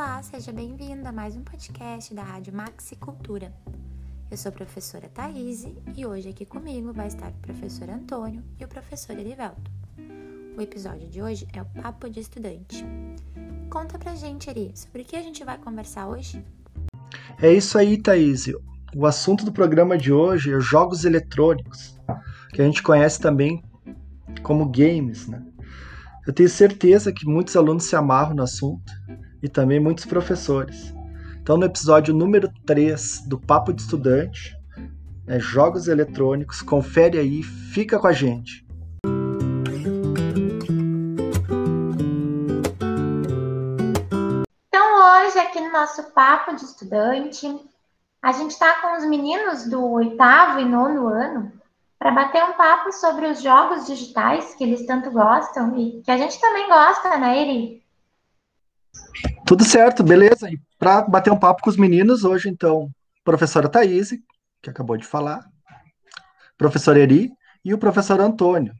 Olá, seja bem-vinda a mais um podcast da Rádio Maxi Cultura. Eu sou a professora Thaís e hoje aqui comigo vai estar o professor Antônio e o professor Erivelto. O episódio de hoje é o Papo de Estudante. Conta pra gente, Eri, sobre o que a gente vai conversar hoje? É isso aí, Thaís. O assunto do programa de hoje é jogos eletrônicos, que a gente conhece também como games, né? Eu tenho certeza que muitos alunos se amarram no assunto e também muitos professores. Então, no episódio número 3 do Papo de Estudante, é Jogos Eletrônicos, confere aí, fica com a gente. Então, hoje, aqui no nosso Papo de Estudante, a gente está com os meninos do oitavo e nono ano para bater um papo sobre os jogos digitais que eles tanto gostam e que a gente também gosta, né, Eri? Tudo certo, beleza. E para bater um papo com os meninos, hoje, então, professora Thaís, que acabou de falar, professor Eri e o professor Antônio.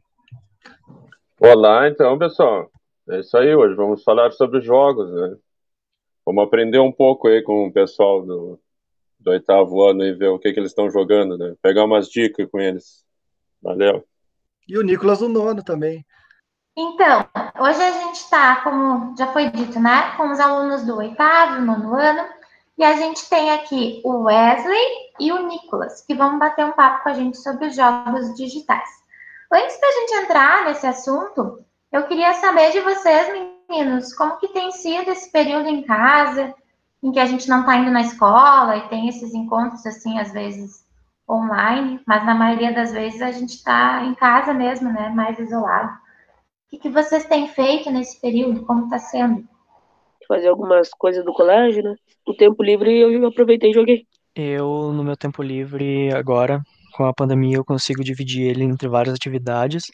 Olá, então, pessoal. É isso aí, hoje vamos falar sobre jogos, né? Vamos aprender um pouco aí com o pessoal do, do oitavo ano e ver o que, que eles estão jogando, né? Pegar umas dicas com eles. Valeu. E o Nicolas do nono também. Então, hoje a gente está, como já foi dito, né, com os alunos do oitavo, nono ano, e a gente tem aqui o Wesley e o Nicolas, que vão bater um papo com a gente sobre os jogos digitais. Antes da gente entrar nesse assunto, eu queria saber de vocês, meninos, como que tem sido esse período em casa, em que a gente não está indo na escola e tem esses encontros, assim, às vezes online, mas na maioria das vezes a gente está em casa mesmo, né, mais isolado. O que, que vocês têm feito nesse período? Como está sendo? Fazer algumas coisas do colégio, né? O tempo livre eu aproveitei e joguei. Eu, no meu tempo livre agora, com a pandemia, eu consigo dividir ele entre várias atividades,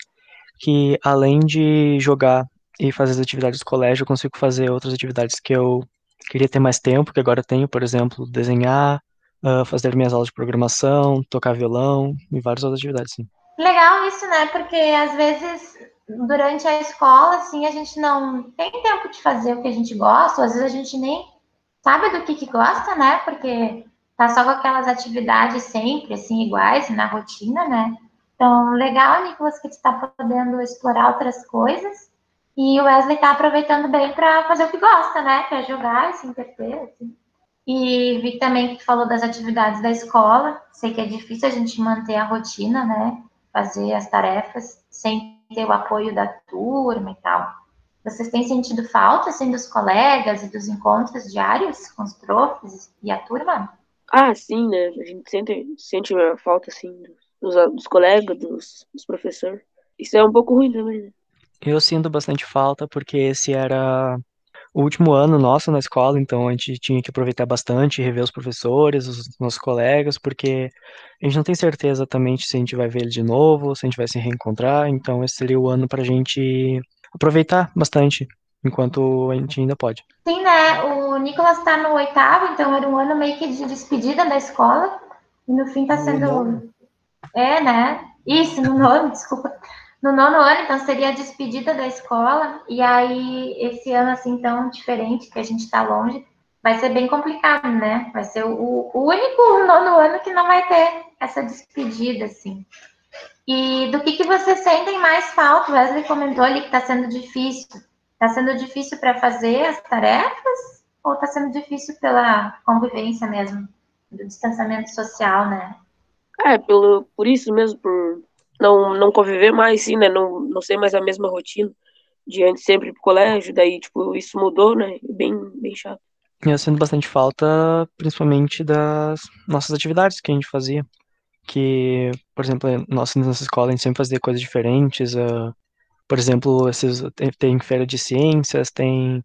que além de jogar e fazer as atividades do colégio, eu consigo fazer outras atividades que eu queria ter mais tempo, que agora tenho, por exemplo, desenhar, uh, fazer minhas aulas de programação, tocar violão e várias outras atividades, sim. Legal isso, né? Porque às vezes durante a escola, assim, a gente não tem tempo de fazer o que a gente gosta, às vezes a gente nem sabe do que, que gosta, né? Porque tá só com aquelas atividades sempre, assim, iguais, na rotina, né? Então, legal, Nicolas, que tu tá podendo explorar outras coisas. E o Wesley tá aproveitando bem para fazer o que gosta, né? Que é jogar e se entreter, assim. E vi também que tu falou das atividades da escola. Sei que é difícil a gente manter a rotina, né? Fazer as tarefas sem ter o apoio da turma e tal. Vocês têm sentido falta, assim, dos colegas e dos encontros diários com os profs e a turma? Ah, sim, né? A gente sente, sente a falta, assim, dos, dos colegas, dos, dos professores. Isso é um pouco ruim também, né? Eu sinto bastante falta porque esse era o último ano nosso na escola, então a gente tinha que aproveitar bastante, rever os professores, os nossos colegas, porque a gente não tem certeza exatamente se a gente vai ver ele de novo, se a gente vai se reencontrar, então esse seria o ano para a gente aproveitar bastante, enquanto a gente ainda pode. Sim, né? O Nicolas está no oitavo, então era um ano meio que de despedida da escola, e no fim está sendo. É, né? Isso, no nono, desculpa no nono ano, então seria a despedida da escola, e aí esse ano assim tão diferente, que a gente está longe, vai ser bem complicado, né? Vai ser o, o, único nono ano que não vai ter essa despedida, assim. E do que, que vocês sentem mais falta? O Wesley comentou ali que está sendo difícil. Está sendo difícil para fazer as tarefas ou está sendo difícil pela convivência mesmo, do distanciamento social, né? É, pelo, por isso mesmo, por não, não conviver mais, sim, né? Não, não ser mais a mesma rotina de antes sempre pro colégio, daí, tipo, isso mudou, né? Bem, bem chato. Eu sinto bastante falta, principalmente das nossas atividades que a gente fazia. Que, por exemplo, nós, nessa escola a gente sempre fazia coisas diferentes. Uh, por exemplo, esses, tem feira de ciências, tem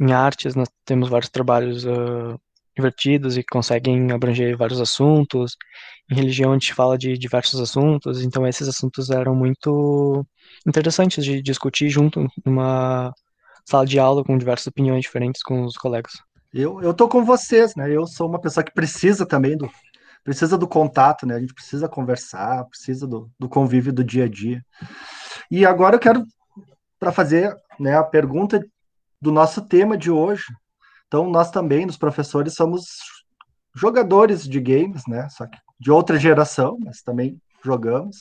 em artes, nós temos vários trabalhos uh, divertidos e conseguem abranger vários assuntos. Em religião a gente fala de diversos assuntos, então esses assuntos eram muito interessantes de discutir junto numa sala de aula com diversas opiniões diferentes com os colegas. Eu, eu tô com vocês, né? Eu sou uma pessoa que precisa também do precisa do contato, né? A gente precisa conversar, precisa do, do convívio do dia a dia. E agora eu quero para fazer, né, a pergunta do nosso tema de hoje, Então, nós também, os professores, somos jogadores de games, né? Só que de outra geração, mas também jogamos.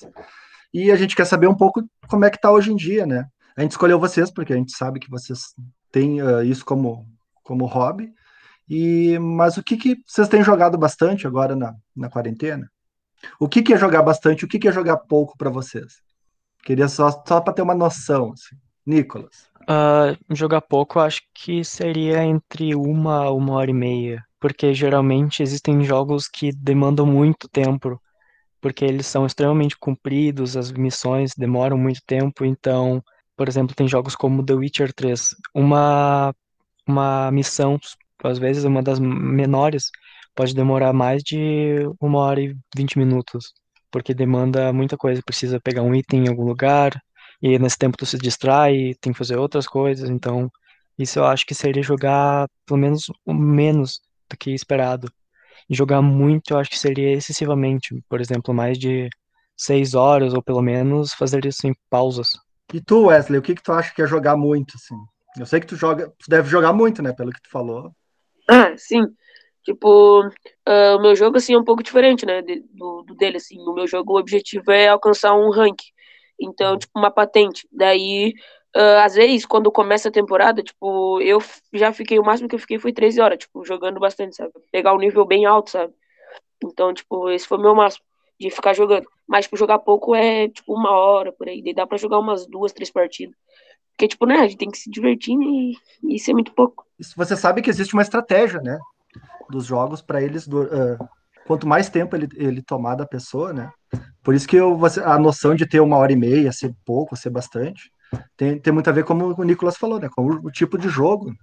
E a gente quer saber um pouco como é que está hoje em dia, né? A gente escolheu vocês porque a gente sabe que vocês têm uh, isso como, como hobby. E, mas o que, que vocês têm jogado bastante agora na, na quarentena? O que, que é jogar bastante? O que, que é jogar pouco para vocês? Queria só, só para ter uma noção. Assim. Nicolas. Uh, jogar pouco, acho que seria entre uma uma hora e meia, porque geralmente existem jogos que demandam muito tempo, porque eles são extremamente compridos, as missões demoram muito tempo, então, por exemplo, tem jogos como The Witcher 3, uma uma missão, às vezes uma das menores, pode demorar mais de uma hora e vinte minutos, porque demanda muita coisa, precisa pegar um item em algum lugar, e nesse tempo tu se distrai, tem que fazer outras coisas, então isso eu acho que seria jogar pelo menos menos do que esperado. E jogar muito eu acho que seria excessivamente, por exemplo, mais de seis horas ou pelo menos fazer isso em pausas. E tu, Wesley, o que que tu acha que é jogar muito, assim? Eu sei que tu joga, tu deve jogar muito, né, pelo que tu falou. Ah, sim. Tipo, uh, o meu jogo, assim, é um pouco diferente, né, do, do dele, assim. O meu jogo, o objetivo é alcançar um rank. Então, tipo, uma patente. Daí, uh, às vezes, quando começa a temporada, tipo, eu já fiquei, o máximo que eu fiquei foi 13 horas, tipo, jogando bastante, sabe? Pegar um nível bem alto, sabe? Então, tipo, esse foi o meu máximo de ficar jogando. Mas, tipo, jogar pouco é, tipo, uma hora por aí. Daí dá pra jogar umas duas, três partidas. Porque, tipo, né, a gente tem que se divertir e, isso é muito pouco. Você sabe que existe uma estratégia, né? Dos jogos para eles. Uh, quanto mais tempo ele, ele tomar da pessoa, né? Por isso que eu, a noção de ter uma hora e meia, ser pouco, ser bastante, tem, tem muito a ver, como o Nicolas falou, né? Com o, o tipo de jogo.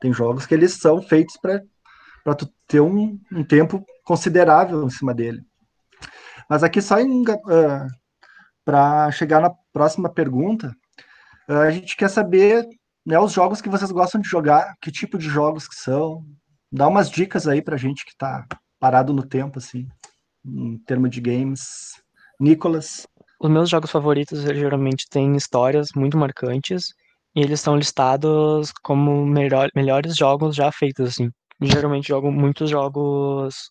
Tem jogos que eles são feitos para tu ter um, um, tempo considerável em cima dele. Mas aqui só uh, para chegar na próxima pergunta, uh, a gente quer saber né, os jogos que vocês gostam de jogar, que tipo de jogos que são. Dá umas dicas aí pra gente que tá parado no tempo, assim, em termos de games. Nicolas? Os meus jogos favoritos geralmente têm histórias muito marcantes e eles são listados como melhor, melhores jogos já feitos, assim. Geralmente jogo muitos jogos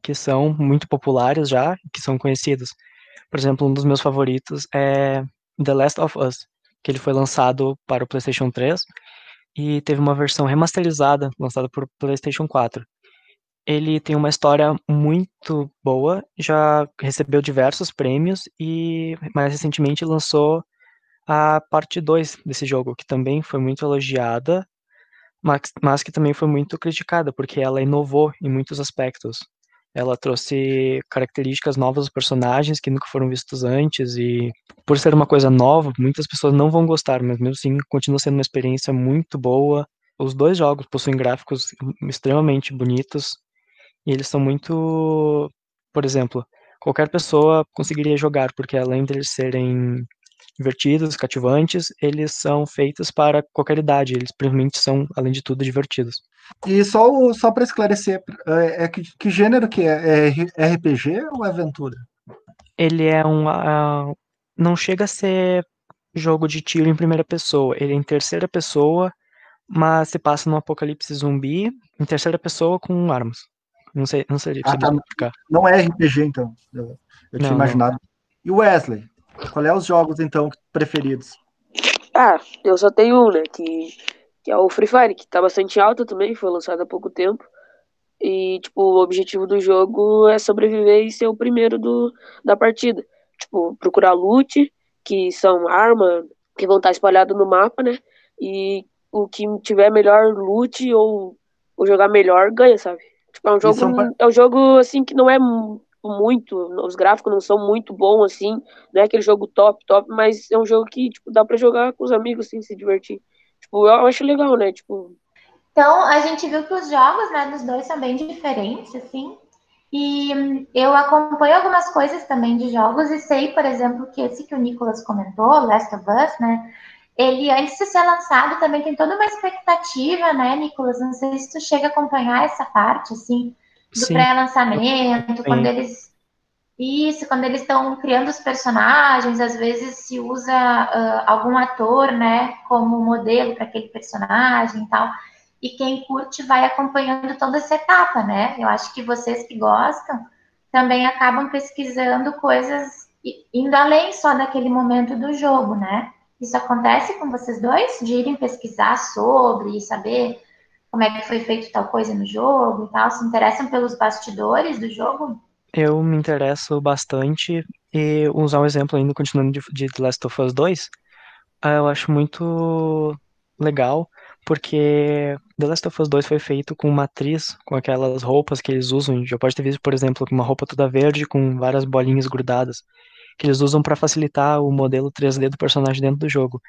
que são muito populares já, que são conhecidos. Por exemplo, um dos meus favoritos é The Last of Us, que ele foi lançado para o PlayStation 3 e teve uma versão remasterizada lançada para o PlayStation 4. Ele tem uma história muito boa, já recebeu diversos prêmios e mais recentemente lançou a parte 2 desse jogo, que também foi muito elogiada, mas, mas que também foi muito criticada, porque ela inovou em muitos aspectos. Ela trouxe características novas dos personagens que nunca foram vistos antes e por ser uma coisa nova, muitas pessoas não vão gostar, mas mesmo assim continua sendo uma experiência muito boa. Os dois jogos possuem gráficos extremamente bonitos e eles são muito, por exemplo, qualquer pessoa conseguiria jogar, porque além de eles serem divertidos, cativantes, eles são feitos para qualquer idade, eles simplesmente são, além de tudo, divertidos. E só, só para esclarecer, é, é que, que, gênero que é? É RPG ou é aventura? Ele é um. Uh, não chega a ser jogo de tiro em primeira pessoa, ele é em terceira pessoa, mas se passa num apocalipse zumbi em terceira pessoa com armas. Não sei, não sei ah, tá. explicar. Não é RPG, então. Eu, eu tinha não, imaginado. Não. E o Wesley? Qual é os jogos, então, preferidos? Ah, eu só tenho um, né? Que, que é o Free Fire, que tá bastante alto também, foi lançado há pouco tempo. E, tipo, o objetivo do jogo é sobreviver e ser o primeiro do, da partida. Tipo, procurar loot, que são armas que vão estar espalhadas no mapa, né? E o que tiver melhor loot ou, ou jogar melhor ganha, sabe? Tipo, é um jogo, são... é um jogo assim que não é muito, os gráficos não são muito bons assim, não é aquele jogo top, top, mas é um jogo que tipo dá para jogar com os amigos assim, se divertir. Tipo, eu acho legal, né? Tipo, então, a gente viu que os jogos, né, dos dois são bem diferentes, assim. E eu acompanho algumas coisas também de jogos e sei, por exemplo, que esse que o Nicolas comentou, Last of Us, né? Ele, antes de ser lançado, também tem toda uma expectativa, né, Nicolas? Não sei se tu chega a acompanhar essa parte, assim, do pré-lançamento, quando eles. Isso, quando eles estão criando os personagens, às vezes se usa uh, algum ator, né, como modelo para aquele personagem e tal. e quem curte vai acompanhando toda essa etapa, né? Eu acho que vocês que gostam também acabam pesquisando coisas indo além só daquele momento do jogo, né? Isso acontece com vocês dois? De irem pesquisar sobre e saber como é que foi feito tal coisa no jogo e tal? Se interessam pelos bastidores do jogo? Eu me interesso bastante e usar um exemplo ainda, continuando de, The Last of Us 2, ah, eu acho muito legal, porque The Last of Us 2 foi feito com uma atriz, com aquelas roupas que eles usam, já pode ter visto, por exemplo, uma roupa toda verde com várias bolinhas grudadas, que eles usam para facilitar o modelo 3D do personagem dentro do jogo.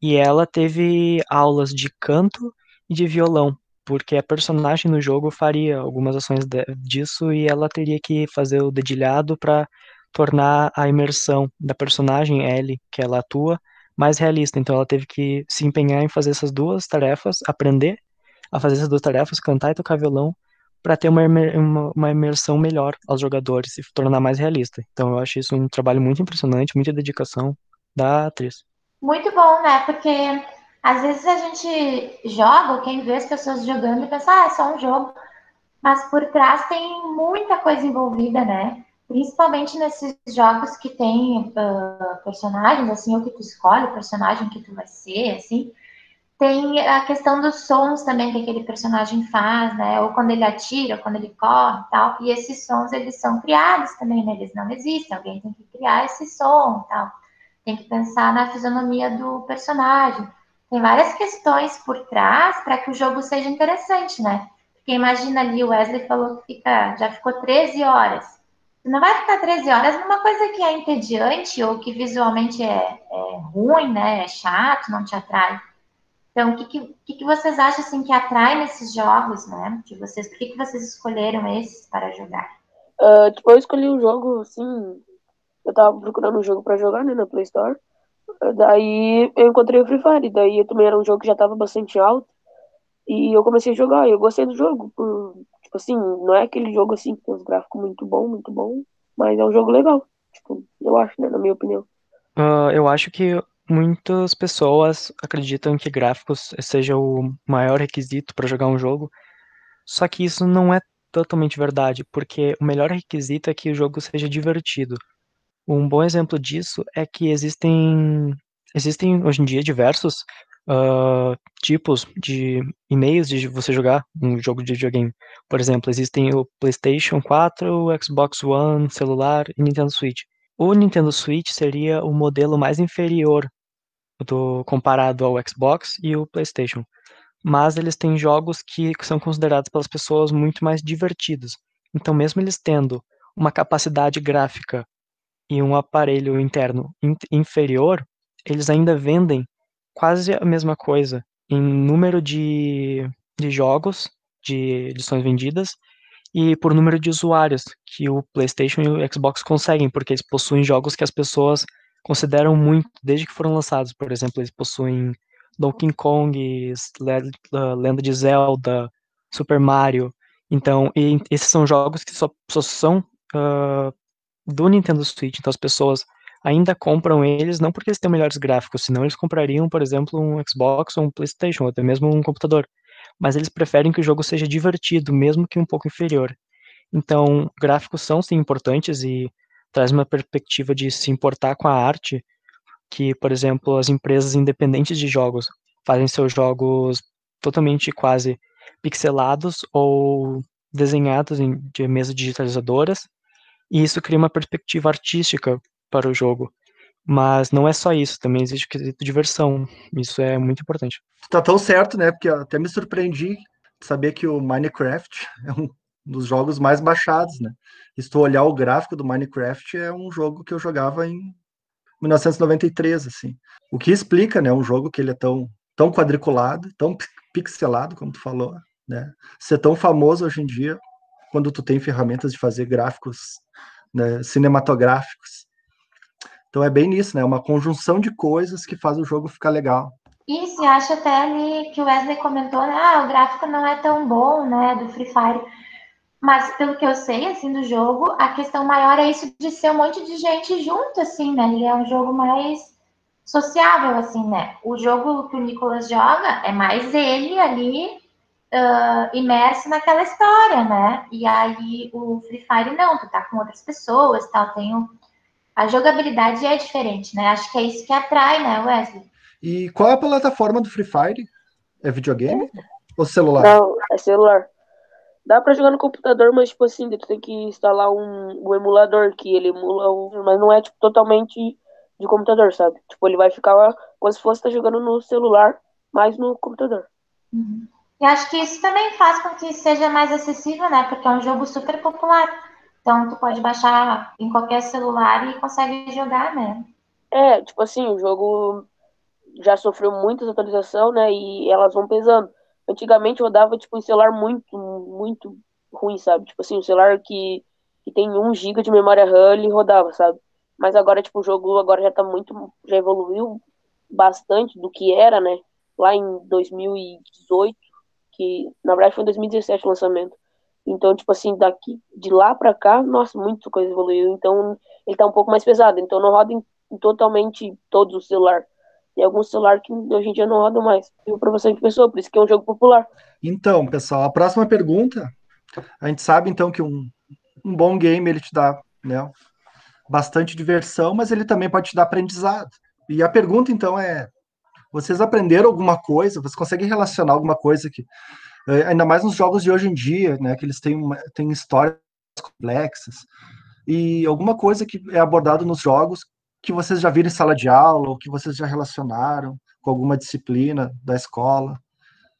E ela teve aulas de canto e de violão, porque a personagem no jogo faria algumas ações disso e ela teria que fazer o dedilhado para tornar a imersão da personagem Ellie, que ela atua, mais realista. Então ela teve que se empenhar em fazer essas duas tarefas, aprender a fazer essas duas tarefas, cantar e tocar violão, para ter uma, uma, uma, imersão melhor aos jogadores e tornar mais realista. Então eu acho isso um trabalho muito impressionante, muita dedicação da atriz. Muito bom, né? Porque às vezes a gente joga, quem vê as pessoas jogando e pensa, ah, é só um jogo. Mas por trás tem muita coisa envolvida, né? Principalmente nesses jogos que tem uh, personagens, assim, ou que tu escolhe o personagem que tu vai ser, assim. Tem a questão dos sons também que aquele personagem faz, né? Ou quando ele atira, ou quando ele corre e tal. E esses sons, eles são criados também, né? Eles não existem. Alguém tem que criar esse som tal. Tem que pensar na fisionomia do personagem. Tem várias questões por trás para que o jogo seja interessante, né? Porque imagina ali, o Wesley falou que fica, já ficou 13 horas não vai ficar 13 horas numa coisa que é entediante ou que visualmente é, é ruim, né? É chato, não te atrai. Então, o que, que, que, vocês acham assim, que atrai nesses jogos, né? De vocês, por que, que vocês escolheram esses para jogar? Uh, tipo, eu escolhi um jogo, assim, eu tava procurando um jogo para jogar, né, na Play Store. Daí eu encontrei o Free Fire, daí também era um jogo que já tava bastante alto. E eu comecei a jogar, e eu gostei do jogo, por, Tipo assim, não é aquele jogo assim que tem uns gráficos muito bom, muito bom, mas é um jogo legal. Tipo, eu acho, né, na minha opinião. Uh, eu acho que muitas pessoas acreditam que gráficos seja o maior requisito para jogar um jogo, só que isso não é totalmente verdade, porque o melhor requisito é que o jogo seja divertido. Um bom exemplo disso é que existem existem hoje em dia diversos uh, tipos de e-mails de você jogar um jogo de videogame. Por exemplo, existem o PlayStation 4, o Xbox One, celular e Nintendo Switch. O Nintendo Switch seria o modelo mais inferior do comparado ao Xbox e o PlayStation. Mas eles têm jogos que são considerados pelas pessoas muito mais divertidos. Então, mesmo eles tendo uma capacidade gráfica e um aparelho interno inferior, eles ainda vendem quase a mesma coisa em número de, de jogos, de edições vendidas, e por número de usuários que o PlayStation e o Xbox conseguem, porque eles possuem jogos que as pessoas consideram muito desde que foram lançados. Por exemplo, eles possuem Donkey Kong, Lenda de Zelda, Super Mario. Então, esses são jogos que só, só são uh, do Nintendo Switch. Então, as pessoas ainda compram eles não porque eles têm melhores gráficos, senão eles comprariam, por exemplo, um Xbox ou um PlayStation, ou até mesmo um computador. Mas eles preferem que o jogo seja divertido, mesmo que um pouco inferior. Então, gráficos são sim importantes e traz uma perspectiva de se importar com a arte, que, por exemplo, as empresas independentes de jogos fazem seus jogos totalmente quase pixelados ou desenhados em, de mesas digitalizadoras, e isso cria uma perspectiva artística para o jogo. Mas não é só isso, também existe o quesito diversão. Isso é muito importante. Tá tão certo, né? Porque até me surpreendi de saber que o Minecraft é um dos jogos mais baixados, né? E se tu olhar o gráfico do Minecraft, é um jogo que eu jogava em 1993, assim. O que explica, né? Um jogo que ele é tão, tão quadriculado, tão pixelado, como tu falou, né? Ser tão famoso hoje em dia, quando tu tem ferramentas de fazer gráficos né, cinematográficos. Então é bem nisso, né? Uma conjunção de coisas que faz o jogo ficar legal. E acho até ali que o Wesley comentou, né? Ah, o gráfico não é tão bom, né, do Free Fire. Mas pelo que eu sei, assim, do jogo, a questão maior é isso de ser um monte de gente junto, assim, né? Ele é um jogo mais sociável, assim, né? O jogo que o Nicolas joga é mais ele ali uh, imerso naquela história, né? E aí o Free Fire não, tu tá com outras pessoas, tal, tem um... a jogabilidade é diferente, né? Acho que é isso que atrai, né, Wesley? E qual é a plataforma do Free Fire? É videogame ou celular? Não, é celular. Dá pra jogar no computador, mas tipo assim, tu tem que instalar um, um emulador que ele emula, um, mas não é tipo totalmente de computador, sabe? Tipo, ele vai ficar lá como se fosse tá jogando no celular, mas no computador. Uhum. E acho que isso também faz com que seja mais acessível, né? Porque é um jogo super popular. Então tu pode baixar em qualquer celular e consegue jogar, né? É, tipo assim, o jogo já sofreu muitas atualizações, né? E elas vão pesando. Antigamente rodava, tipo, em celular muito, muito ruim, sabe? Tipo assim, um celular que, que tem 1 GB de memória RAM, ele rodava, sabe? Mas agora, tipo, o jogo agora já tá muito. Já evoluiu bastante do que era, né? Lá em 2018, que na verdade foi em 2017 o lançamento. Então, tipo assim, daqui de lá pra cá, nossa, muita coisa evoluiu. Então, ele tá um pouco mais pesado. Então, não roda em, totalmente todos os celulares. Tem alguns celulares que hoje em dia não rodam mais. Viu pra bastante pessoa, por isso que é um jogo popular. Então, pessoal, a próxima pergunta. A gente sabe, então, que um, um bom game ele te dá né, bastante diversão, mas ele também pode te dar aprendizado. E a pergunta, então, é: vocês aprenderam alguma coisa? Vocês conseguem relacionar alguma coisa que, eh, ainda mais nos jogos de hoje em dia, né, que eles têm, uma, têm histórias complexas, e alguma coisa que é abordado nos jogos que vocês já viram em sala de aula, ou que vocês já relacionaram com alguma disciplina da escola,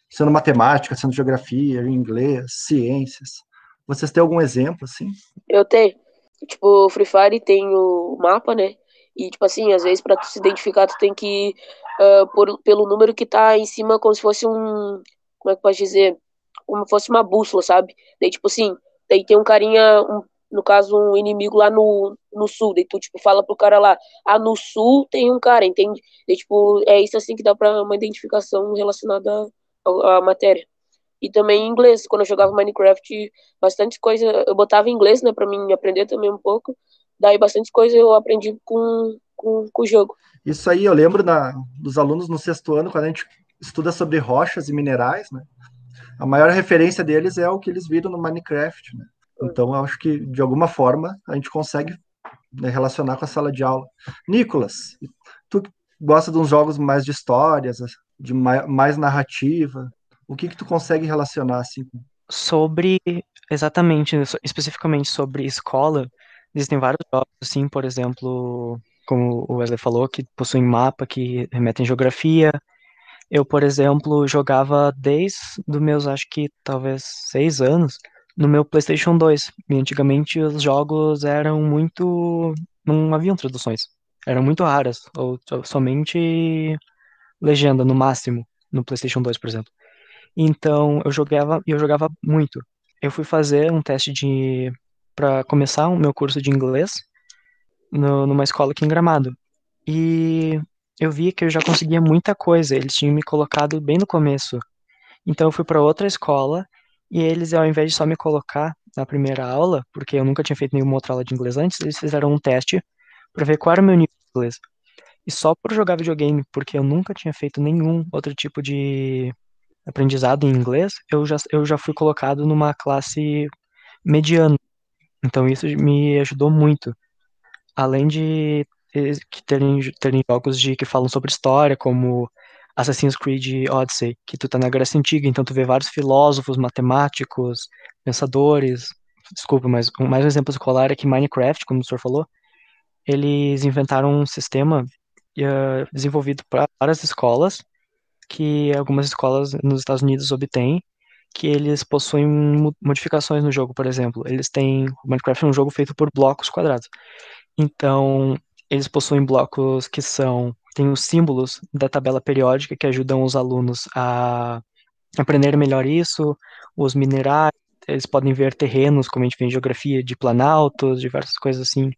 sendo matemática, sendo geografia, inglês, ciências. Vocês têm algum exemplo, assim? Eu tenho. Tipo, o Free Fire tem o mapa, né? E, tipo assim, às vezes para tu se identificar, tu tem que, uh, por, pelo número que tá em cima, como se fosse um, como é que pode dizer? Como se fosse uma bússola, sabe? Daí, tipo assim, daí tem um carinha, um, no caso, um inimigo lá no, no sul, daí tu, tipo, fala pro cara lá, ah, no sul tem um cara, entende? Daí, tipo, é isso assim que dá pra uma identificação relacionada à, à matéria. E também em inglês, quando eu jogava Minecraft, bastante coisa, eu botava em inglês, né, pra mim aprender também um pouco, daí bastante coisa eu aprendi com, com, com o jogo. Isso aí, eu lembro na, dos alunos no sexto ano, quando a gente estuda sobre rochas e minerais, né, a maior referência deles é o que eles viram no Minecraft, né? Então, acho que, de alguma forma, a gente consegue né, relacionar com a sala de aula. Nicolas, tu gosta de uns jogos mais de histórias, de mais, mais narrativa, o que que tu consegue relacionar, assim? Sobre, exatamente, especificamente sobre escola, existem vários jogos, assim, por exemplo, como o Wesley falou, que possuem mapa, que remetem geografia. Eu, por exemplo, jogava desde os meus, acho que talvez seis anos, no meu PlayStation 2. E antigamente os jogos eram muito. não haviam traduções. Eram muito raras, ou somente legenda no máximo, no PlayStation 2, por exemplo. Então eu jogava eu jogava muito. Eu fui fazer um teste de para começar o meu curso de inglês no, numa escola aqui em Gramado. E eu vi que eu já conseguia muita coisa. Eles tinham me colocado bem no começo. Então eu fui para outra escola e eles, ao invés de só me colocar na primeira aula, porque eu nunca tinha feito nenhuma outra aula de inglês antes, eles fizeram um teste para ver qual era o meu nível de inglês. E só por jogar videogame, porque eu nunca tinha feito nenhum outro tipo de aprendizado em inglês, eu já, eu já fui colocado numa classe mediana. Então isso me ajudou muito. Além de terem, terem jogos de, que falam sobre história, como Assassin's Creed Odyssey, que tu tá na Grécia Antiga, então tu vê vários filósofos, matemáticos, pensadores. Desculpa, mas mais um exemplo escolar é que Minecraft, como o senhor falou, eles inventaram um sistema uh, desenvolvido para várias escolas, que algumas escolas nos Estados Unidos obtêm, que eles possuem modificações no jogo, por exemplo. Eles têm. Minecraft é um jogo feito por blocos quadrados. Então, eles possuem blocos que são tem os símbolos da tabela periódica que ajudam os alunos a aprender melhor isso, os minerais, eles podem ver terrenos, como a gente vê em geografia, de planaltos, diversas coisas assim.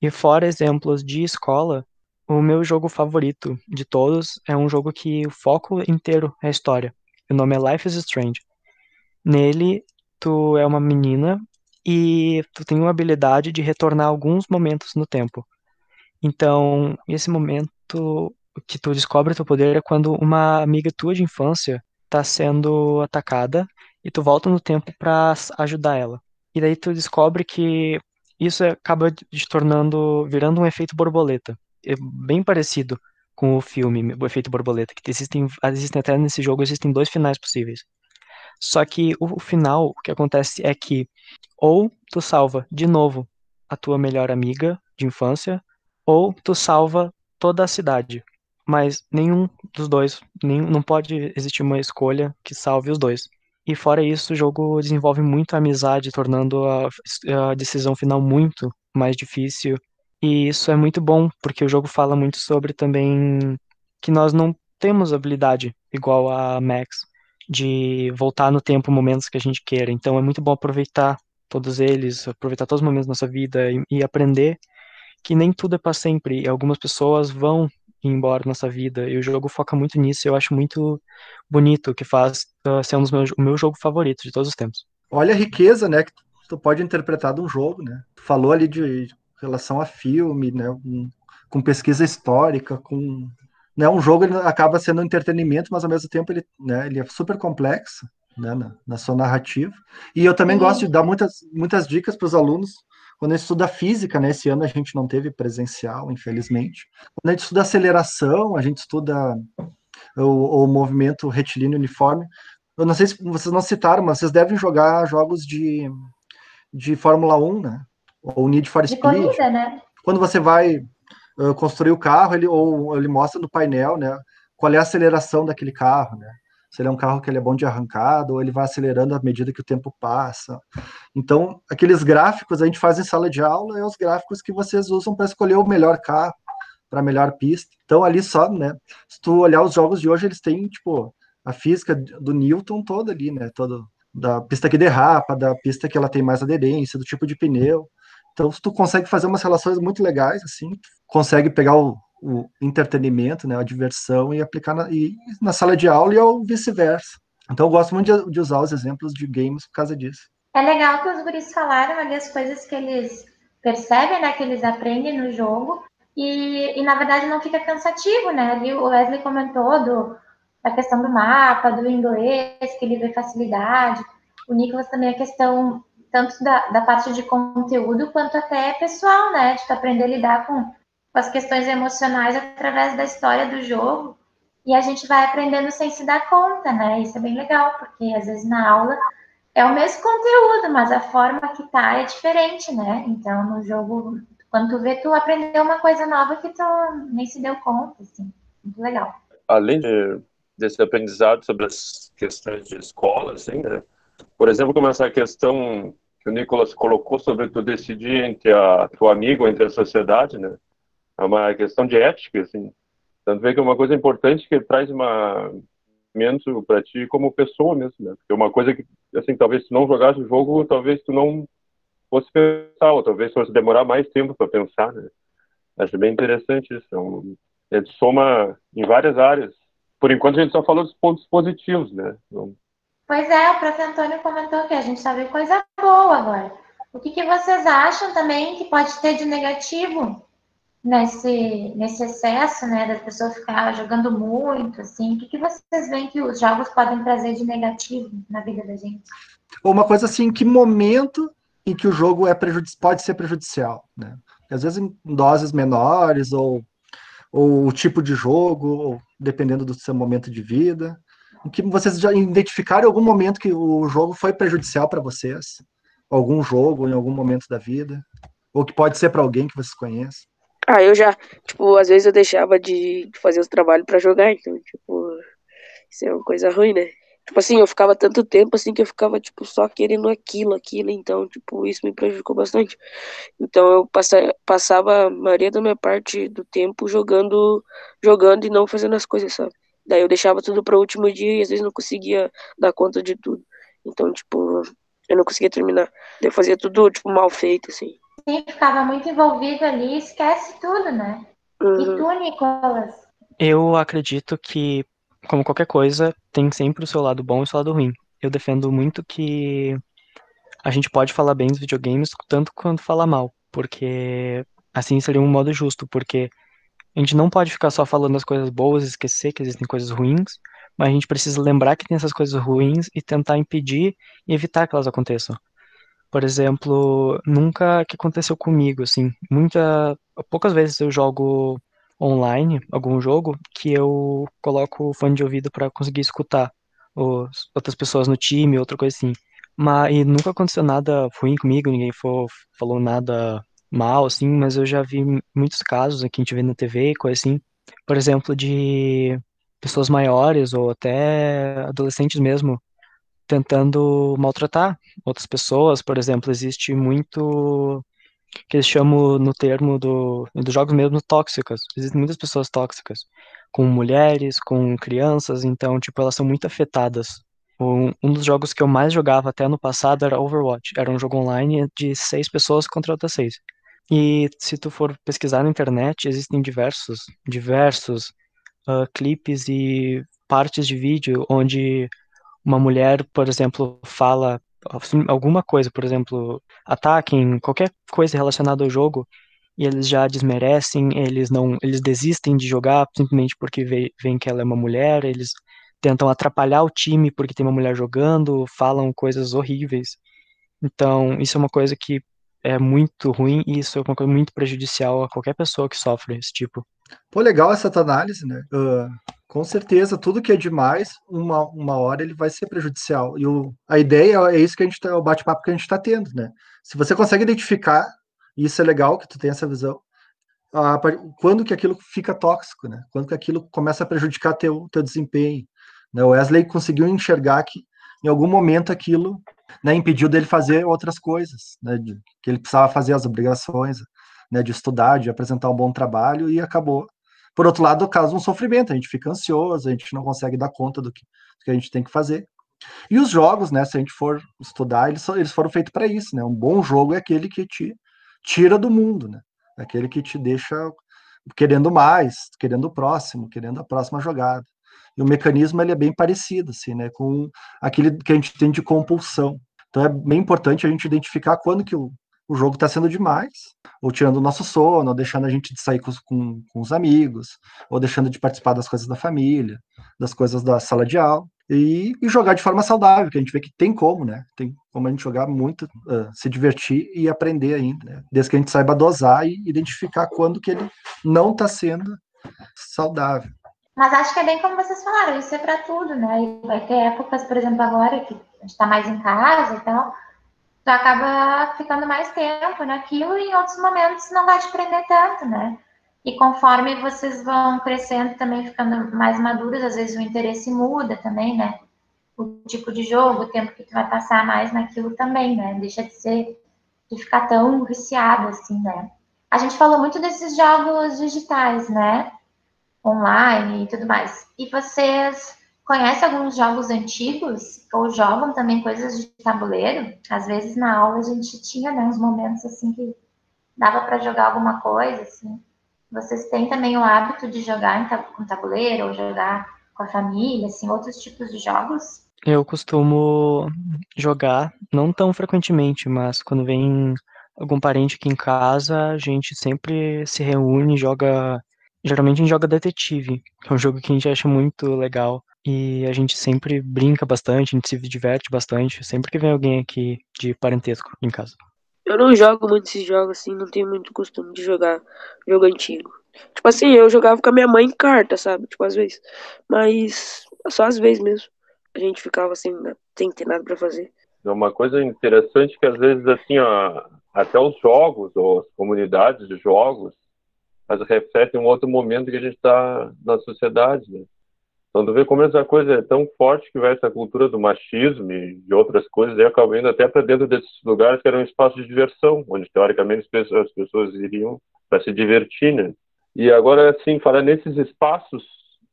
E fora exemplos de escola, o meu jogo favorito de todos é um jogo que o foco inteiro é a história. O nome é Life is Strange. Nele, tu é uma menina e tu tem uma habilidade de retornar alguns momentos no tempo. Então, esse momento que tu descobre teu poder é quando uma amiga tua de infância está sendo atacada e tu volta no tempo para ajudar ela. E daí tu descobre que isso acaba te tornando, virando um efeito borboleta. É bem parecido com o filme, o efeito borboleta, que existem, existem até nesse jogo, existem dois finais possíveis. Só que o final, o que acontece é que ou tu salva de novo a tua melhor amiga de infância, ou tu salva toda a cidade. Mas nenhum dos dois, nem, não pode existir uma escolha que salve os dois. E fora isso, o jogo desenvolve muito a amizade, tornando a, a decisão final muito mais difícil. E isso é muito bom, porque o jogo fala muito sobre também que nós não temos habilidade igual a Max de voltar no tempo momentos que a gente queira. Então é muito bom aproveitar todos eles, aproveitar todos os momentos da nossa vida e, e aprender que nem tudo é para sempre. E algumas pessoas vão embora nessa vida. E o jogo foca muito nisso. Eu acho muito bonito, que faz uh, ser um dos meus, o meu jogo favorito de todos os tempos. Olha a riqueza, né, que tu pode interpretar de um jogo, né? Tu falou ali de relação a filme, né, com, com pesquisa histórica, com né, um jogo ele acaba sendo um entretenimento, mas ao mesmo tempo ele, né, ele é super complexo né, na, na sua narrativa. E eu também gosto de dar muitas, muitas dicas para os alunos quando a gente estuda física, né, esse ano a gente não teve presencial, infelizmente. Quando a gente estuda aceleração, a gente estuda o, o movimento retilíneo uniforme. Eu não sei se vocês não citaram, mas vocês devem jogar jogos de, de Fórmula 1, né? Ou Need for Speed. Corrida, né? Quando você vai uh, construir o carro, ele, ou ele mostra no painel, né? Qual é a aceleração daquele carro, né? Se ele é um carro que ele é bom de arrancada ou ele vai acelerando à medida que o tempo passa. Então, aqueles gráficos a gente faz em sala de aula é os gráficos que vocês usam para escolher o melhor carro, para a melhor pista. Então, ali só, né? Se tu olhar os jogos de hoje, eles têm, tipo, a física do Newton toda ali, né? Todo, da pista que derrapa, da pista que ela tem mais aderência, do tipo de pneu. Então, tu consegue fazer umas relações muito legais, assim, consegue pegar o, o entretenimento, né, a diversão e aplicar na, e, na sala de aula e ou vice-versa. Então eu gosto muito de, de, usar os exemplos de games por causa disso. É legal que os guris falaram ali as coisas que eles percebem, né, que eles aprendem no jogo e, e na verdade não fica cansativo, né? Ali o Wesley comentou do, da questão do mapa, do inglês, que ele vê facilidade. O Nicolas também a questão tanto da, da parte de conteúdo quanto até pessoal, né? De aprender a lidar com com as questões emocionais através da história do jogo e a gente vai aprendendo sem se dar conta, né? Isso é bem legal, porque às vezes na aula é o mesmo conteúdo, mas a forma que tá é diferente, né? Então no jogo, quando tu vê, tu aprendeu uma coisa nova que tu nem se deu conta, assim. Muito legal. Além de, desse aprendizado sobre as questões de escola, assim, né? Por exemplo, como essa questão que o Nicolas colocou sobre tu decidir entre a tua amigo, entre a sociedade, né? É uma questão de ética, assim. Tanto é que é uma coisa importante que traz uma menos para ti como pessoa mesmo, né? Porque uma coisa que, assim, talvez tu não jogasse o jogo, talvez tu não fosse pensar, ou talvez fosse demorar mais tempo para pensar, né? Acho bem interessante isso. É um, é de soma em várias áreas. Por enquanto a gente só falou dos pontos positivos, né? Então... Pois é, o professor Antônio comentou que a gente sabe coisa boa agora. O que, que vocês acham também que pode ter de negativo nesse, nesse excesso, né, das pessoas ficar jogando muito, assim, o que, que vocês veem que os jogos podem trazer de negativo na vida da gente? Uma coisa assim, que momento em que o jogo é pode ser prejudicial, né? Às vezes em doses menores, ou, ou o tipo de jogo, ou, dependendo do seu momento de vida. Em que vocês já identificaram algum momento que o jogo foi prejudicial para vocês? Algum jogo em algum momento da vida? Ou que pode ser para alguém que vocês conhecem? Ah, eu já, tipo, às vezes eu deixava de fazer os trabalhos para jogar, então, tipo, isso é uma coisa ruim, né? Tipo assim, eu ficava tanto tempo assim que eu ficava, tipo, só querendo aquilo, aquilo, então, tipo, isso me prejudicou bastante. Então eu passa, passava a maioria da minha parte do tempo jogando, jogando e não fazendo as coisas, sabe? Daí eu deixava tudo para o último dia e às vezes não conseguia dar conta de tudo. Então, tipo, eu não conseguia terminar. Eu fazia tudo, tipo, mal feito, assim sim, ficava muito envolvido ali, esquece tudo, né? Uhum. E tu, Nicolas? Eu acredito que, como qualquer coisa, tem sempre o seu lado bom e o seu lado ruim. Eu defendo muito que a gente pode falar bem dos videogames tanto quanto falar mal, porque assim seria um modo justo, porque A gente não pode ficar só falando as coisas boas e esquecer que existem coisas ruins, mas a gente precisa lembrar que tem essas coisas ruins e tentar impedir e evitar que elas aconteçam. Por exemplo, nunca que aconteceu comigo, assim, muita, poucas vezes eu jogo online algum jogo que eu coloco o fone de ouvido para conseguir escutar os, outras pessoas no time, outra coisa assim. Mas e nunca aconteceu nada ruim comigo, ninguém for, falou nada mal, assim, mas eu já vi muitos casos aqui a gente vê na TV, coisa assim, por exemplo, de pessoas maiores ou até adolescentes mesmo tentando maltratar outras pessoas, por exemplo, existe muito que eles chamam no termo do, dos jogos mesmo tóxicas. Existem muitas pessoas tóxicas, com mulheres, com crianças, então, tipo, elas são muito afetadas. Um, um dos jogos que eu mais jogava até no passado era Overwatch. Era um jogo online de seis pessoas contra outras seis. E se tu for pesquisar na internet, existem diversos, diversos uh, clipes e partes de vídeo onde uma mulher, por exemplo, fala assim, alguma coisa, por exemplo, ataquem qualquer coisa relacionada ao jogo e eles já desmerecem, eles não, eles desistem de jogar simplesmente porque veem que ela é uma mulher, eles tentam atrapalhar o time porque tem uma mulher jogando, falam coisas horríveis. Então, isso é uma coisa que é muito ruim e isso é uma coisa muito prejudicial a qualquer pessoa que sofre esse tipo. Pô, legal essa tua análise, né? Uh, com certeza, tudo que é demais, uma, uma hora ele vai ser prejudicial. E o, a ideia é isso que a gente tá, o bate-papo que a gente está tendo, né? Se você consegue identificar, e isso é legal que tu tenha essa visão, quando que aquilo fica tóxico, né? Quando que aquilo começa a prejudicar teu, teu desempenho. Né? O Wesley conseguiu enxergar que em algum momento aquilo né, impediu dele fazer outras coisas, né, de, que ele precisava fazer as obrigações, né, de estudar, de apresentar um bom trabalho e acabou. Por outro lado, causa um sofrimento, a gente fica ansioso, a gente não consegue dar conta do que, do que a gente tem que fazer. E os jogos, né, se a gente for estudar, eles, eles foram feitos para isso, né? Um bom jogo é aquele que te tira do mundo, né? É aquele que te deixa querendo mais, querendo o próximo, querendo a próxima jogada. E o mecanismo ele é bem parecido, assim, né, com aquele que a gente tem de compulsão. Então é bem importante a gente identificar quando que o, o jogo está sendo demais, ou tirando o nosso sono, ou deixando a gente de sair com, com, com, os amigos, ou deixando de participar das coisas da família, das coisas da sala de aula, e, e jogar de forma saudável, que a gente vê que tem como, né? Tem como a gente jogar muito, uh, se divertir e aprender ainda, né? Desde que a gente saiba dosar e identificar quando que ele não está sendo saudável. Mas acho que é bem como vocês falaram, isso é para tudo, né? E vai ter épocas, por exemplo, agora que a gente está mais em casa e tal, tu acaba ficando mais tempo naquilo e em outros momentos não vai te prender tanto, né? E conforme vocês vão crescendo, também ficando mais maduros, às vezes o interesse muda também, né? O tipo de jogo, o tempo que tu vai passar mais naquilo também, né? Deixa de ser, de ficar tão viciado assim, né? A gente falou muito desses jogos digitais, né? Online e tudo mais. E vocês conhecem alguns jogos antigos ou jogam também coisas de tabuleiro? Às vezes na aula a gente tinha né, uns momentos assim que dava para jogar alguma coisa assim. Vocês têm também o hábito de jogar com tabuleiro ou jogar com a família, assim, outros tipos de jogos? Eu costumo jogar, não tão frequentemente, mas quando vem algum parente aqui em casa, a gente sempre se reúne, joga Geralmente a gente joga Detetive, que é um jogo que a gente acha muito legal. E a gente sempre brinca bastante, a gente se diverte bastante, sempre que vem alguém aqui de parentesco em casa. Eu não jogo muito esses jogos assim, não tenho muito costume de jogar jogo antigo. Tipo assim, eu jogava com a minha mãe em carta, sabe? Tipo, às vezes. Mas só às vezes mesmo. A gente ficava assim, sem ter nada para fazer. É uma coisa interessante que às vezes, assim, ó, até os jogos, ou as comunidades de jogos, mas reflete um outro momento que a gente está na sociedade, né? Então, tu vê como essa coisa é tão forte que vai essa cultura do machismo e de outras coisas, e acaba indo até para dentro desses lugares que eram espaços de diversão, onde teoricamente as pessoas iriam para se divertir, né? E agora, assim, falar nesses espaços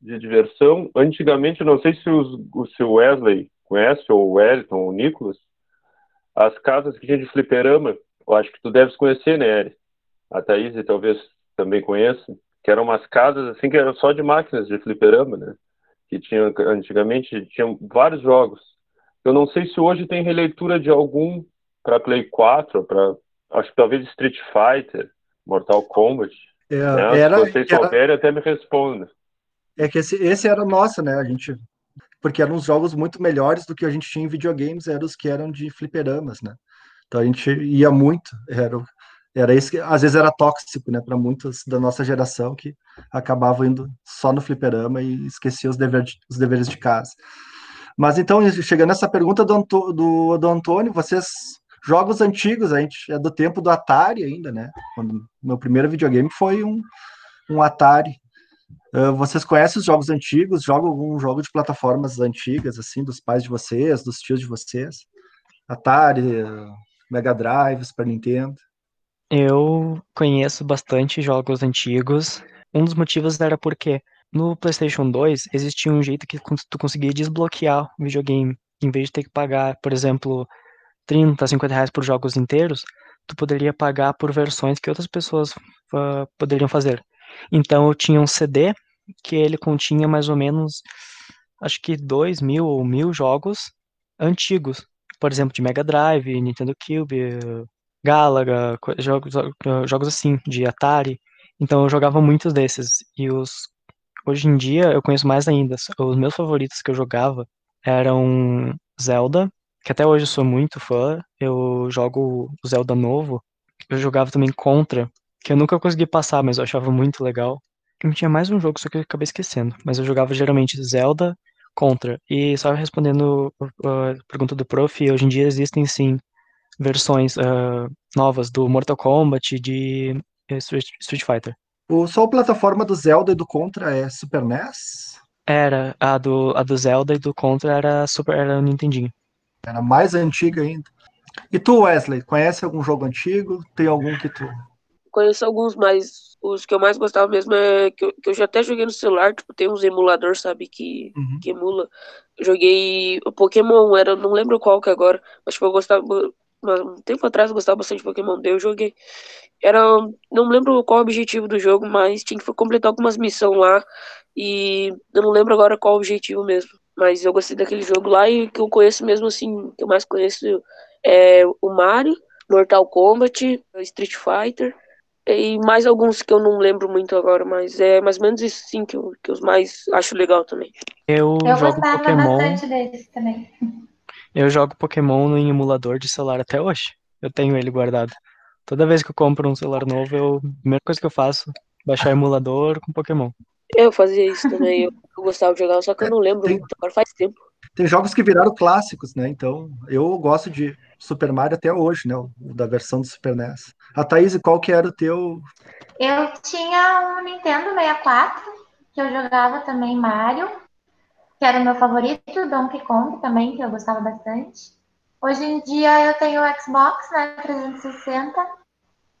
de diversão, antigamente, não sei se, os, se o Wesley conhece, ou o Wellington, ou o Nicolas, as casas que tinha de fliperama, eu acho que tu deves conhecer, né, Eri? A Thaís talvez também conheço, que eram umas casas assim que eram só de máquinas de fliperama, né? Que tinham antigamente tinham vários jogos. Eu não sei se hoje tem releitura de algum para Play 4, para acho que talvez Street Fighter, Mortal Kombat. É, É, era, se vocês souberem, até me respondem. é que esse, esse era o nosso, né? A gente, porque eram uns jogos muito melhores do que a gente tinha em videogames, eram os que eram de fliperamas, né? Então a gente ia muito, era, era isso que às vezes era tóxico, né, para muitos da nossa geração que acabavam indo só no fliperama e esqueciam os, dever, os deveres de casa. Mas então, chegando nessa pergunta do, Anto- do, do Antônio, vocês jogos antigos, a gente é do tempo do Atari ainda, né? Quando meu primeiro videogame foi um, um Atari. Ah, vocês conhecem os jogos antigos? Jogam algum jogo de plataformas antigas, assim, dos pais de vocês, dos tios de vocês? Atari, Mega Drive, Super Nintendo. Eu conheço bastante jogos antigos. Um dos motivos era porque no PlayStation 2 existia um jeito que tu conseguia desbloquear o videogame. Em vez de ter que pagar, por exemplo, 30, 50 reais por jogos inteiros, tu poderia pagar por versões que outras pessoas ah, poderiam fazer. Então eu tinha um CD que ele continha mais ou menos, acho que dois mil ou mil jogos antigos. Por exemplo, de Mega Drive, Nintendo Cube, Galaga, jogos, jogos assim, de Atari. Então eu jogava muitos desses. E os hoje em dia eu conheço mais ainda. Os meus favoritos que eu jogava eram Zelda, que até hoje eu sou muito fã. Eu jogo o Zelda novo. Eu jogava também Contra, que eu nunca consegui passar, mas eu achava muito legal. E tinha mais um jogo, só que eu acabei esquecendo. Mas eu jogava geralmente Zelda, Contra. E só respondendo uh, a pergunta do Prof, hoje em dia existem sim versões uh, novas do Mortal Kombat de eh, Street, Street Fighter. O, só a plataforma do Zelda e do Contra é Super NES? Era a do, a do Zelda e do Contra era Super era o Nintendinho. Era mais antiga ainda. E tu, Wesley, conhece algum jogo antigo? Tem algum que tu. Conheço alguns, mas os que eu mais gostava mesmo é que eu, que eu já até joguei no celular, tipo, tem uns emuladores, sabe, que, Uhum. que emula. Eu joguei o Pokémon, era, não lembro qual que agora, mas tipo, eu gostava, um tempo atrás eu gostava bastante de Pokémon, daí eu joguei. Era, não lembro qual o objetivo do jogo, mas tinha que completar algumas missões lá, e eu não lembro agora qual o objetivo mesmo. Mas eu gostei daquele jogo lá e o que eu conheço mesmo assim, que eu mais conheço é o Mario, Mortal Kombat, Street Fighter e mais alguns que eu não lembro muito agora, mas é mais ou menos isso sim que eu, que eu mais acho legal também. Eu, Eu jogo gostava Pokémon. bastante desse também. Eu jogo Pokémon em emulador de celular até hoje. Eu tenho ele guardado. Toda vez que eu compro um celular novo, eu, a primeira coisa que eu faço é baixar o emulador com Pokémon. Eu fazia isso também, eu, eu gostava de jogar, só que eu não lembro Tem- muito, agora faz tempo. Tem jogos que viraram clássicos, né? Então, eu gosto de Super Mario até hoje, né? O da versão do Super NES. A Thaís, qual que era o teu. Eu tinha um Nintendo 64, que eu jogava também Mario, que era o meu favorito, Donkey Kong também, que eu gostava bastante. Hoje em dia eu tenho o Xbox, né, 360,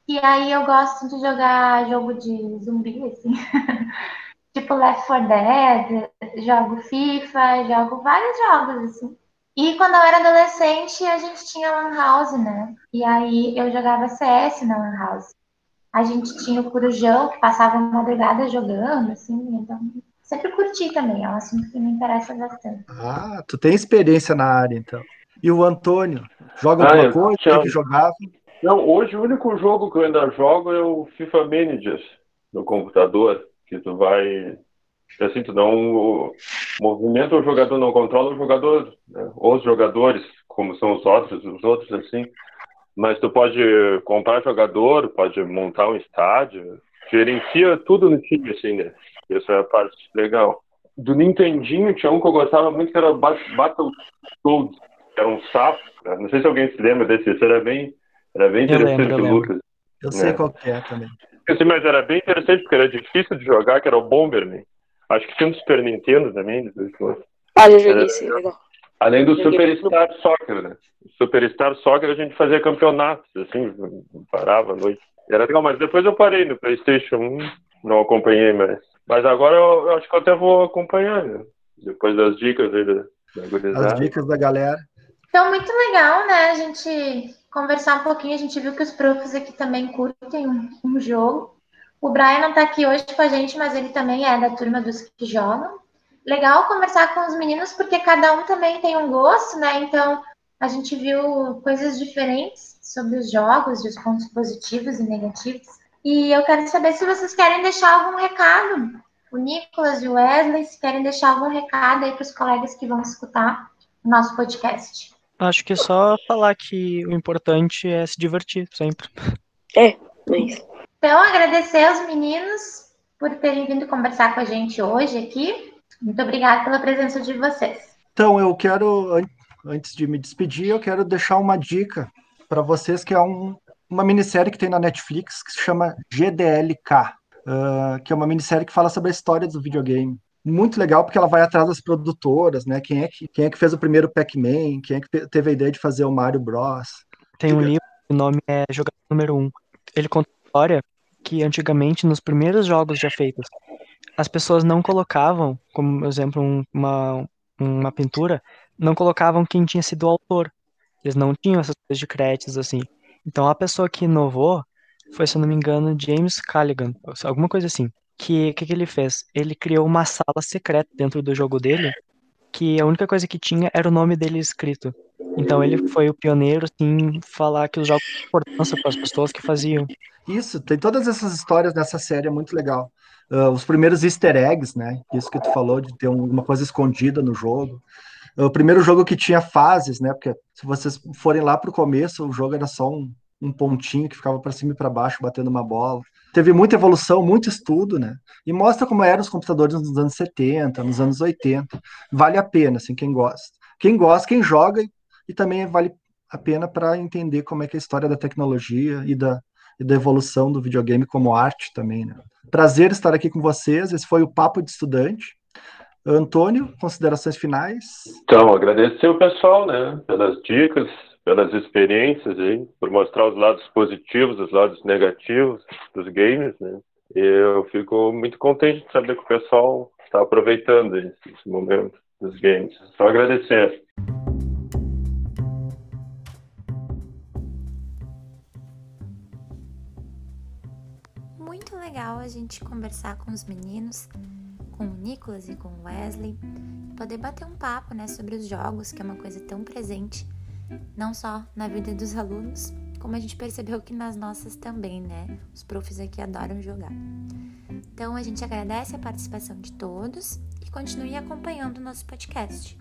e aí eu gosto de jogar jogo de zumbi, assim. tipo Left 4 Dead, jogo FIFA, jogo vários jogos, assim. E quando eu era adolescente, a gente tinha Lan House, né? E aí eu jogava CS na Lan House. A gente tinha o Corujão, que passava a madrugada jogando, assim, então sempre curti também, é um assunto que me interessa bastante. Ah, tu tem experiência na área, então. E o Antônio? Joga Ah, alguma coisa? Tinha- que que jogava? Não, hoje o único jogo que eu ainda jogo é o FIFA Manager no computador, que tu vai. Assim, tu dá um movimento, o jogador não controla o jogador, né? os jogadores, como são os outros, os outros assim. Mas tu pode comprar jogador, pode montar um estádio, gerencia tudo no time, assim, né? Isso é a parte legal. Do Nintendinho tinha um que eu gostava muito que era Bat- Battletoads, que era um sapo. né? Não sei se alguém se lembra desse, esse era bem, era bem Eu lembro, interessante, eu o lembro. Lucas. Eu sei É. qual que é também. Mas era bem interessante porque era difícil de jogar, que era o Bomberman. Acho que tinha um Super Nintendo também. né? Ah, já joguei esse, legal. Além do Superstar Soccer, né? Superstar Soccer a gente fazia campeonatos, assim, parava à noite. Era legal, mas depois eu parei no PlayStation 1, não acompanhei mais. Mas agora eu, eu acho que eu até vou acompanhar, né? Depois das dicas aí da, da As gurizada. dicas da galera. Então, muito legal, né, a gente conversar um pouquinho, a gente viu que os profs aqui também curtem um, um jogo. O Brian não tá aqui hoje com a gente, mas ele também é da turma dos que jogam. Legal conversar com os meninos, porque cada um também tem um gosto, né? Então, a gente viu coisas diferentes sobre os jogos, os pontos positivos e negativos. E eu quero saber se vocês querem deixar algum recado. O Nicolas e o Wesley, se querem deixar algum recado aí para os colegas que vão escutar o nosso podcast. Acho que é só falar que o importante é se divertir sempre. É, é isso. Então, agradecer aos meninos por terem vindo conversar com a gente hoje aqui. Muito obrigada pela presença de vocês. Então, eu quero, antes de me despedir, eu quero deixar uma dica para vocês que é um, uma minissérie que tem na Netflix que se chama GDLK, uh, que é uma minissérie que fala sobre a história do videogame. Muito legal porque ela vai atrás das produtoras, né? Quem é que, quem é que fez o primeiro Pac-Man? Quem é que teve a ideia de fazer o Mario Bros? Tem um livro, o nome é Jogador Número 1. Um. Ele conta a história que antigamente, nos primeiros jogos já feitos, as pessoas não colocavam, como exemplo, um, uma, uma pintura, não colocavam quem tinha sido o autor. Eles não tinham essas coisas de créditos assim. Então a pessoa que inovou foi, se eu não me engano, James Callaghan, alguma coisa assim. Que que, que ele fez? Ele criou uma sala secreta dentro do jogo dele, que a única coisa que tinha era o nome dele escrito. Então ele foi o pioneiro, assim, falar que os jogos têm importância para as pessoas que faziam. Isso, tem todas essas histórias nessa série, é muito legal. Uh, os primeiros easter eggs, né? Isso que tu falou, de ter alguma coisa escondida no jogo. É o primeiro jogo que tinha fases, né? Porque se vocês forem lá para o começo, o jogo era só um, um pontinho que ficava para cima e para baixo batendo uma bola. Teve muita evolução, muito estudo, né? E mostra como eram os computadores nos anos 70, nos anos 80. Vale a pena, assim, quem gosta. Quem gosta, quem joga, e também vale a pena para entender como é que é a história da tecnologia e da, e da evolução do videogame como arte também, né? Prazer estar aqui com vocês. Esse foi o Papo de Estudante. Antônio, considerações finais? Então, agradecer o pessoal, né, pelas dicas, pelas experiências aí, por mostrar os lados positivos, os lados negativos dos games, né. Eu fico muito contente de saber que o pessoal está aproveitando esse momento dos games. Só agradecer. Muito legal a gente conversar com os meninos com o Nicolas e com o Wesley, poder bater um papo né, sobre os jogos, que é uma coisa tão presente, não só na vida dos alunos, como a gente percebeu que nas nossas também, né? Os profs aqui adoram jogar. Então a gente agradece a participação de todos e continue acompanhando o nosso podcast.